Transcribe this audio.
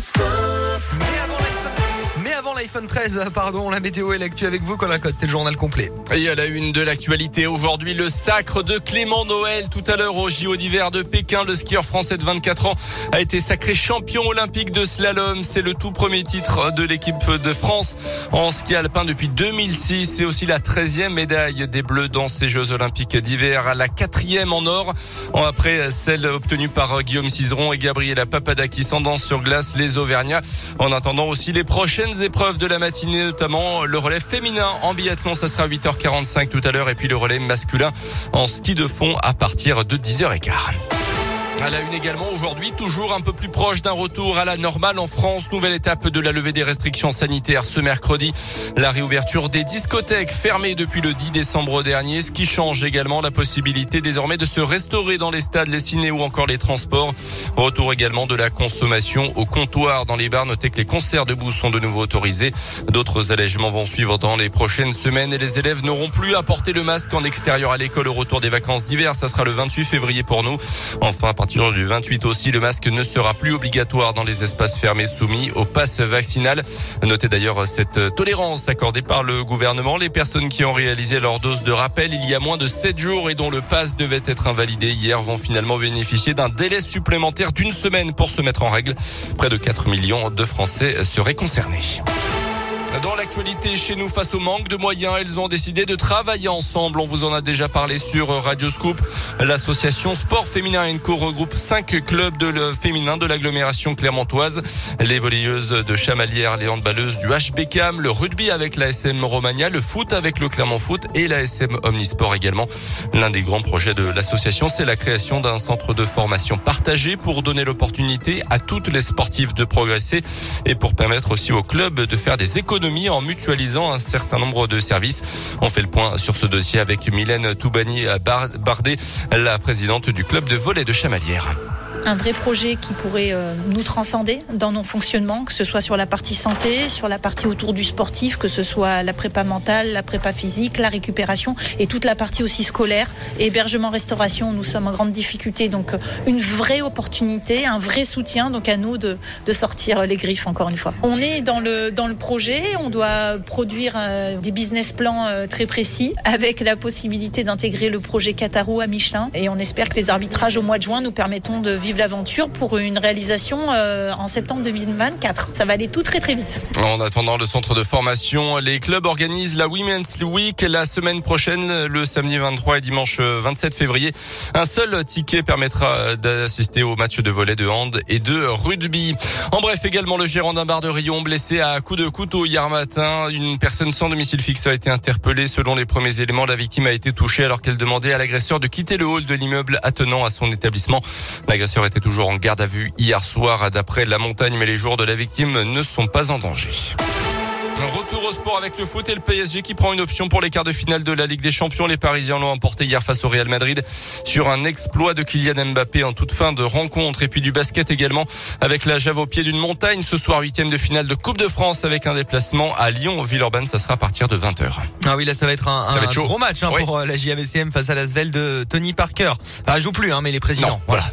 Mais avant l'iPhone 13, pardon, la météo et l'actu avec vous, Colin Code, c'est le journal complet. Et à la une de l'actualité aujourd'hui, le sacre de Clément Noël. Tout à l'heure au JO d'hiver de Pékin, le skieur français de 24 ans a été sacré champion olympique de slalom. C'est le tout premier titre de l'équipe de France en ski alpin depuis 2006. C'est aussi la 13e médaille des Bleus dans ces Jeux olympiques d'hiver, la quatrième en or, après celle obtenue par Guillaume Cizeron et Gabriela Papadakis en danse sur glace, les Auvergnats. En attendant aussi les prochaines épreuves de la matinée, notamment le relais féminin en biathlon. Ça sera 8h45 tout à l'heure. Et puis le relais masculin en ski de fond à partir de 10h15. À la une également aujourd'hui, toujours un peu plus proche d'un retour à la normale en France. Nouvelle étape de la levée des restrictions sanitaires ce mercredi. La réouverture des discothèques fermées depuis le 10 décembre dernier, ce qui change également la possibilité désormais de se restaurer dans les stades, les ciné ou encore les transports. Retour également de la consommation au comptoir dans les bars. Notez que les concerts debout sont de nouveau autorisés. D'autres allègements vont suivre dans les prochaines semaines et les élèves n'auront plus à porter le masque en extérieur à l'école au retour des vacances d'hiver. Ça sera le 28 février pour nous. Enfin, à du 28 aussi, le masque ne sera plus obligatoire dans les espaces fermés soumis au pass vaccinal. Notez d'ailleurs cette tolérance accordée par le gouvernement. Les personnes qui ont réalisé leur dose de rappel il y a moins de 7 jours et dont le pass devait être invalidé hier vont finalement bénéficier d'un délai supplémentaire d'une semaine pour se mettre en règle. Près de 4 millions de Français seraient concernés. Dans l'actualité chez nous face au manque de moyens, elles ont décidé de travailler ensemble. On vous en a déjà parlé sur Radio Scoop. L'association Sport Féminin Co regroupe cinq clubs de le féminin de l'agglomération clermontoise. Les volleyeuses de Chamalières, les handballeuses du HBCAM, le rugby avec la SM Romagna, le foot avec le Clermont Foot et la SM Omnisport également. L'un des grands projets de l'association, c'est la création d'un centre de formation partagé pour donner l'opportunité à toutes les sportives de progresser et pour permettre aussi aux clubs de faire des économies en mutualisant un certain nombre de services. On fait le point sur ce dossier avec Mylène Toubani Bardet, la présidente du club de volley de Chamalières un vrai projet qui pourrait euh, nous transcender dans nos fonctionnements, que ce soit sur la partie santé, sur la partie autour du sportif, que ce soit la prépa mentale, la prépa physique, la récupération et toute la partie aussi scolaire. Hébergement, restauration, nous sommes en grande difficulté, donc euh, une vraie opportunité, un vrai soutien donc à nous de, de sortir les griffes encore une fois. On est dans le, dans le projet, on doit produire euh, des business plans très précis avec la possibilité d'intégrer le projet Qatarou à Michelin et on espère que les arbitrages au mois de juin nous permettront de vivre l'aventure pour une réalisation euh, en septembre 2024. Ça va aller tout très très vite. En attendant le centre de formation, les clubs organisent la Women's Week la semaine prochaine, le samedi 23 et dimanche 27 février. Un seul ticket permettra d'assister au match de volley de hand et de rugby. En bref, également le gérant d'un bar de Rion blessé à coup de couteau hier matin. Une personne sans domicile fixe a été interpellée. Selon les premiers éléments, la victime a été touchée alors qu'elle demandait à l'agresseur de quitter le hall de l'immeuble attenant à son établissement. L'agresseur était toujours en garde à vue hier soir d'après la montagne, mais les jours de la victime ne sont pas en danger. Retour au sport avec le foot et le PSG qui prend une option pour les quarts de finale de la Ligue des Champions. Les Parisiens l'ont emporté hier face au Real Madrid sur un exploit de Kylian Mbappé en toute fin de rencontre. Et puis du basket également avec la Jave au pied d'une montagne. Ce soir, huitième de finale de Coupe de France avec un déplacement à Lyon. Villeurbanne, ça sera à partir de 20h. Ah oui, là, ça va être un, gros match hein, pour euh, la JAVCM face à la Svel de Tony Parker. Ah, joue plus, hein, mais les présidents. voilà.